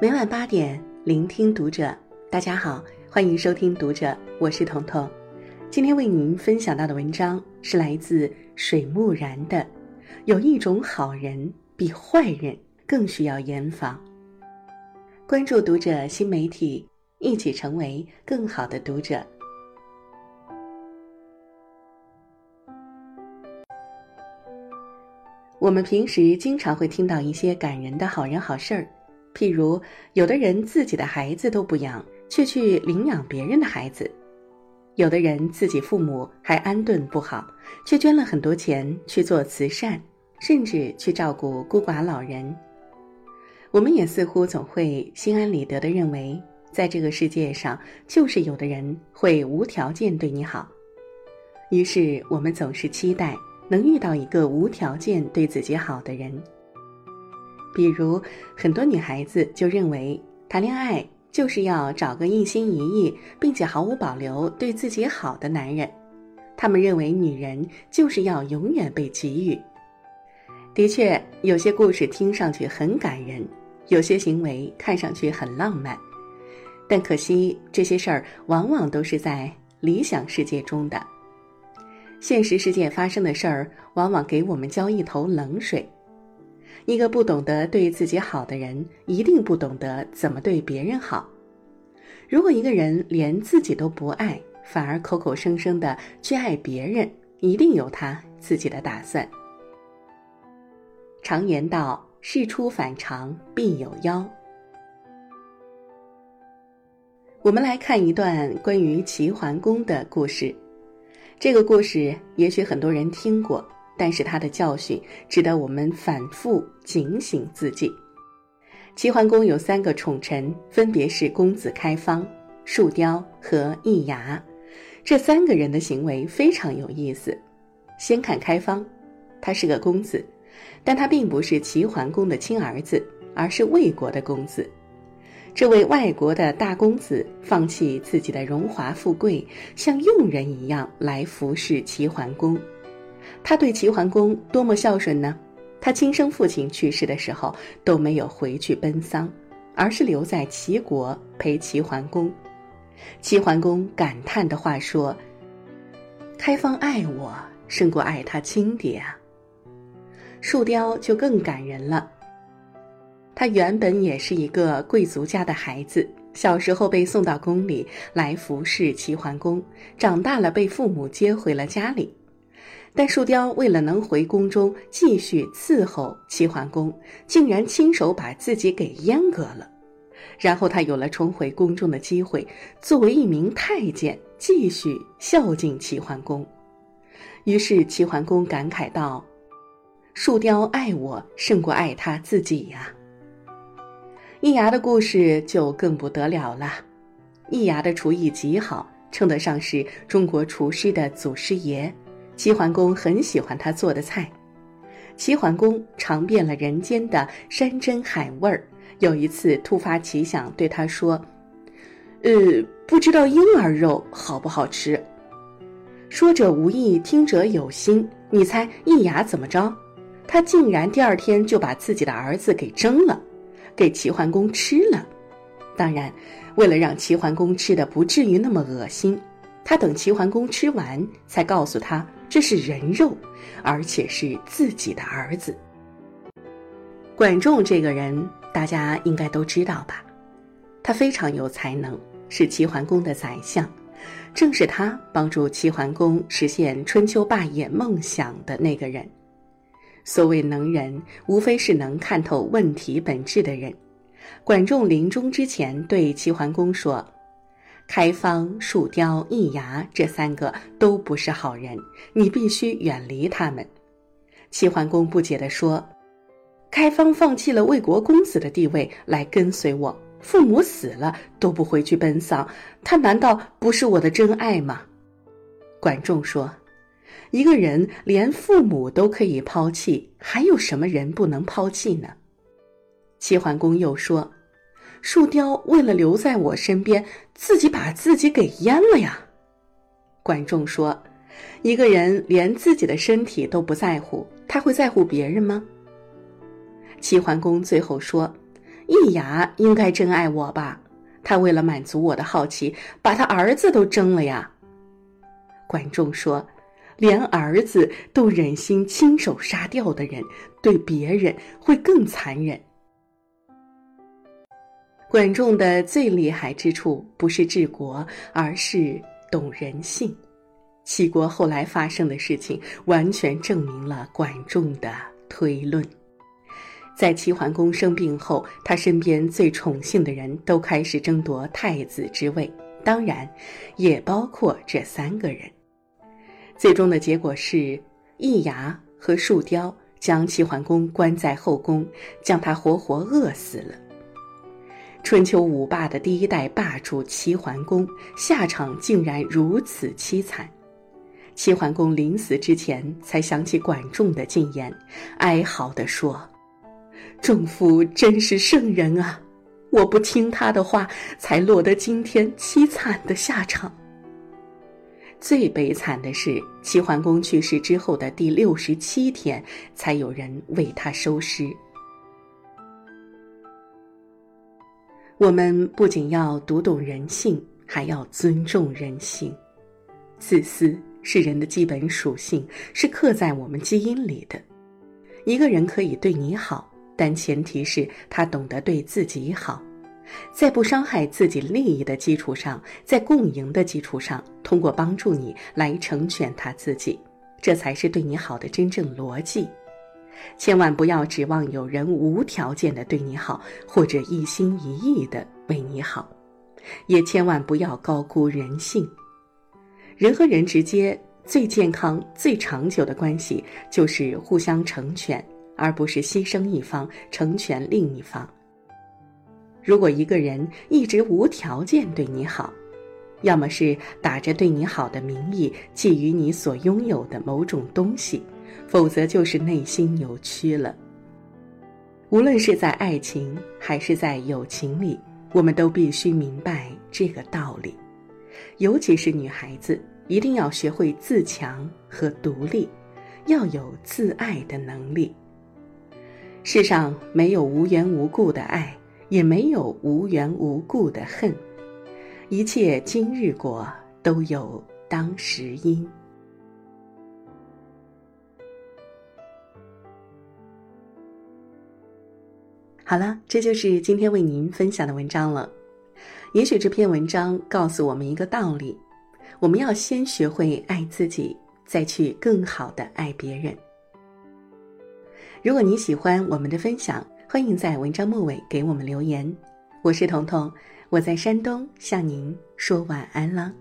每晚八点，聆听读者。大家好，欢迎收听《读者》，我是彤彤。今天为您分享到的文章是来自水木然的《有一种好人比坏人更需要严防》。关注《读者》新媒体，一起成为更好的读者。我们平时经常会听到一些感人的好人好事儿。譬如，有的人自己的孩子都不养，却去领养别人的孩子；有的人自己父母还安顿不好，却捐了很多钱去做慈善，甚至去照顾孤寡老人。我们也似乎总会心安理得地认为，在这个世界上，就是有的人会无条件对你好。于是，我们总是期待能遇到一个无条件对自己好的人。比如，很多女孩子就认为谈恋爱就是要找个一心一意并且毫无保留对自己好的男人。他们认为女人就是要永远被给予。的确，有些故事听上去很感人，有些行为看上去很浪漫，但可惜这些事儿往往都是在理想世界中的。现实世界发生的事儿，往往给我们浇一头冷水。一个不懂得对自己好的人，一定不懂得怎么对别人好。如果一个人连自己都不爱，反而口口声声的去爱别人，一定有他自己的打算。常言道：“事出反常必有妖。”我们来看一段关于齐桓公的故事。这个故事也许很多人听过。但是他的教训值得我们反复警醒自己。齐桓公有三个宠臣，分别是公子开方、树雕和易牙。这三个人的行为非常有意思。先看开方，他是个公子，但他并不是齐桓公的亲儿子，而是魏国的公子。这位外国的大公子放弃自己的荣华富贵，像佣人一样来服侍齐桓公。他对齐桓公多么孝顺呢？他亲生父亲去世的时候都没有回去奔丧，而是留在齐国陪齐桓公。齐桓公感叹的话说：“开方爱我胜过爱他亲爹啊。”树雕就更感人了。他原本也是一个贵族家的孩子，小时候被送到宫里来服侍齐桓公，长大了被父母接回了家里。但树雕为了能回宫中继续伺候齐桓公，竟然亲手把自己给阉割了。然后他有了重回宫中的机会，作为一名太监继续孝敬齐桓公。于是齐桓公感慨道：“树雕爱我胜过爱他自己呀。”易牙的故事就更不得了了。易牙的厨艺极好，称得上是中国厨师的祖师爷。齐桓公很喜欢他做的菜，齐桓公尝遍了人间的山珍海味儿。有一次突发奇想，对他说：“呃，不知道婴儿肉好不好吃？”说者无意，听者有心。你猜易牙怎么着？他竟然第二天就把自己的儿子给蒸了，给齐桓公吃了。当然，为了让齐桓公吃的不至于那么恶心，他等齐桓公吃完，才告诉他。这是人肉，而且是自己的儿子。管仲这个人，大家应该都知道吧？他非常有才能，是齐桓公的宰相，正是他帮助齐桓公实现春秋霸业梦想的那个人。所谓能人，无非是能看透问题本质的人。管仲临终之前对齐桓公说。开方、树雕、易牙这三个都不是好人，你必须远离他们。齐桓公不解地说：“开方放弃了魏国公子的地位来跟随我，父母死了都不回去奔丧，他难道不是我的真爱吗？”管仲说：“一个人连父母都可以抛弃，还有什么人不能抛弃呢？”齐桓公又说。树雕为了留在我身边，自己把自己给阉了呀。管仲说：“一个人连自己的身体都不在乎，他会在乎别人吗？齐桓公最后说：“易牙应该真爱我吧？他为了满足我的好奇，把他儿子都争了呀。”管仲说：“连儿子都忍心亲手杀掉的人，对别人会更残忍。”管仲的最厉害之处不是治国，而是懂人性。齐国后来发生的事情，完全证明了管仲的推论。在齐桓公生病后，他身边最宠幸的人都开始争夺太子之位，当然，也包括这三个人。最终的结果是，易牙和树雕将齐桓公关在后宫，将他活活饿死了。春秋五霸的第一代霸主齐桓公，下场竟然如此凄惨。齐桓公临死之前，才想起管仲的进言，哀嚎地说。仲夫真是圣人啊！我不听他的话，才落得今天凄惨的下场。最悲惨的是，齐桓公去世之后的第六十七天，才有人为他收尸。我们不仅要读懂人性，还要尊重人性。自私是人的基本属性，是刻在我们基因里的。一个人可以对你好。但前提是他懂得对自己好，在不伤害自己利益的基础上，在共赢的基础上，通过帮助你来成全他自己，这才是对你好的真正逻辑。千万不要指望有人无条件的对你好，或者一心一意的为你好，也千万不要高估人性。人和人之间最健康、最长久的关系，就是互相成全。而不是牺牲一方成全另一方。如果一个人一直无条件对你好，要么是打着对你好的名义觊觎你所拥有的某种东西，否则就是内心扭曲了。无论是在爱情还是在友情里，我们都必须明白这个道理。尤其是女孩子，一定要学会自强和独立，要有自爱的能力。世上没有无缘无故的爱，也没有无缘无故的恨。一切今日果都有当时因。好了，这就是今天为您分享的文章了。也许这篇文章告诉我们一个道理：我们要先学会爱自己，再去更好的爱别人。如果你喜欢我们的分享，欢迎在文章末尾给我们留言。我是彤彤，我在山东向您说晚安了。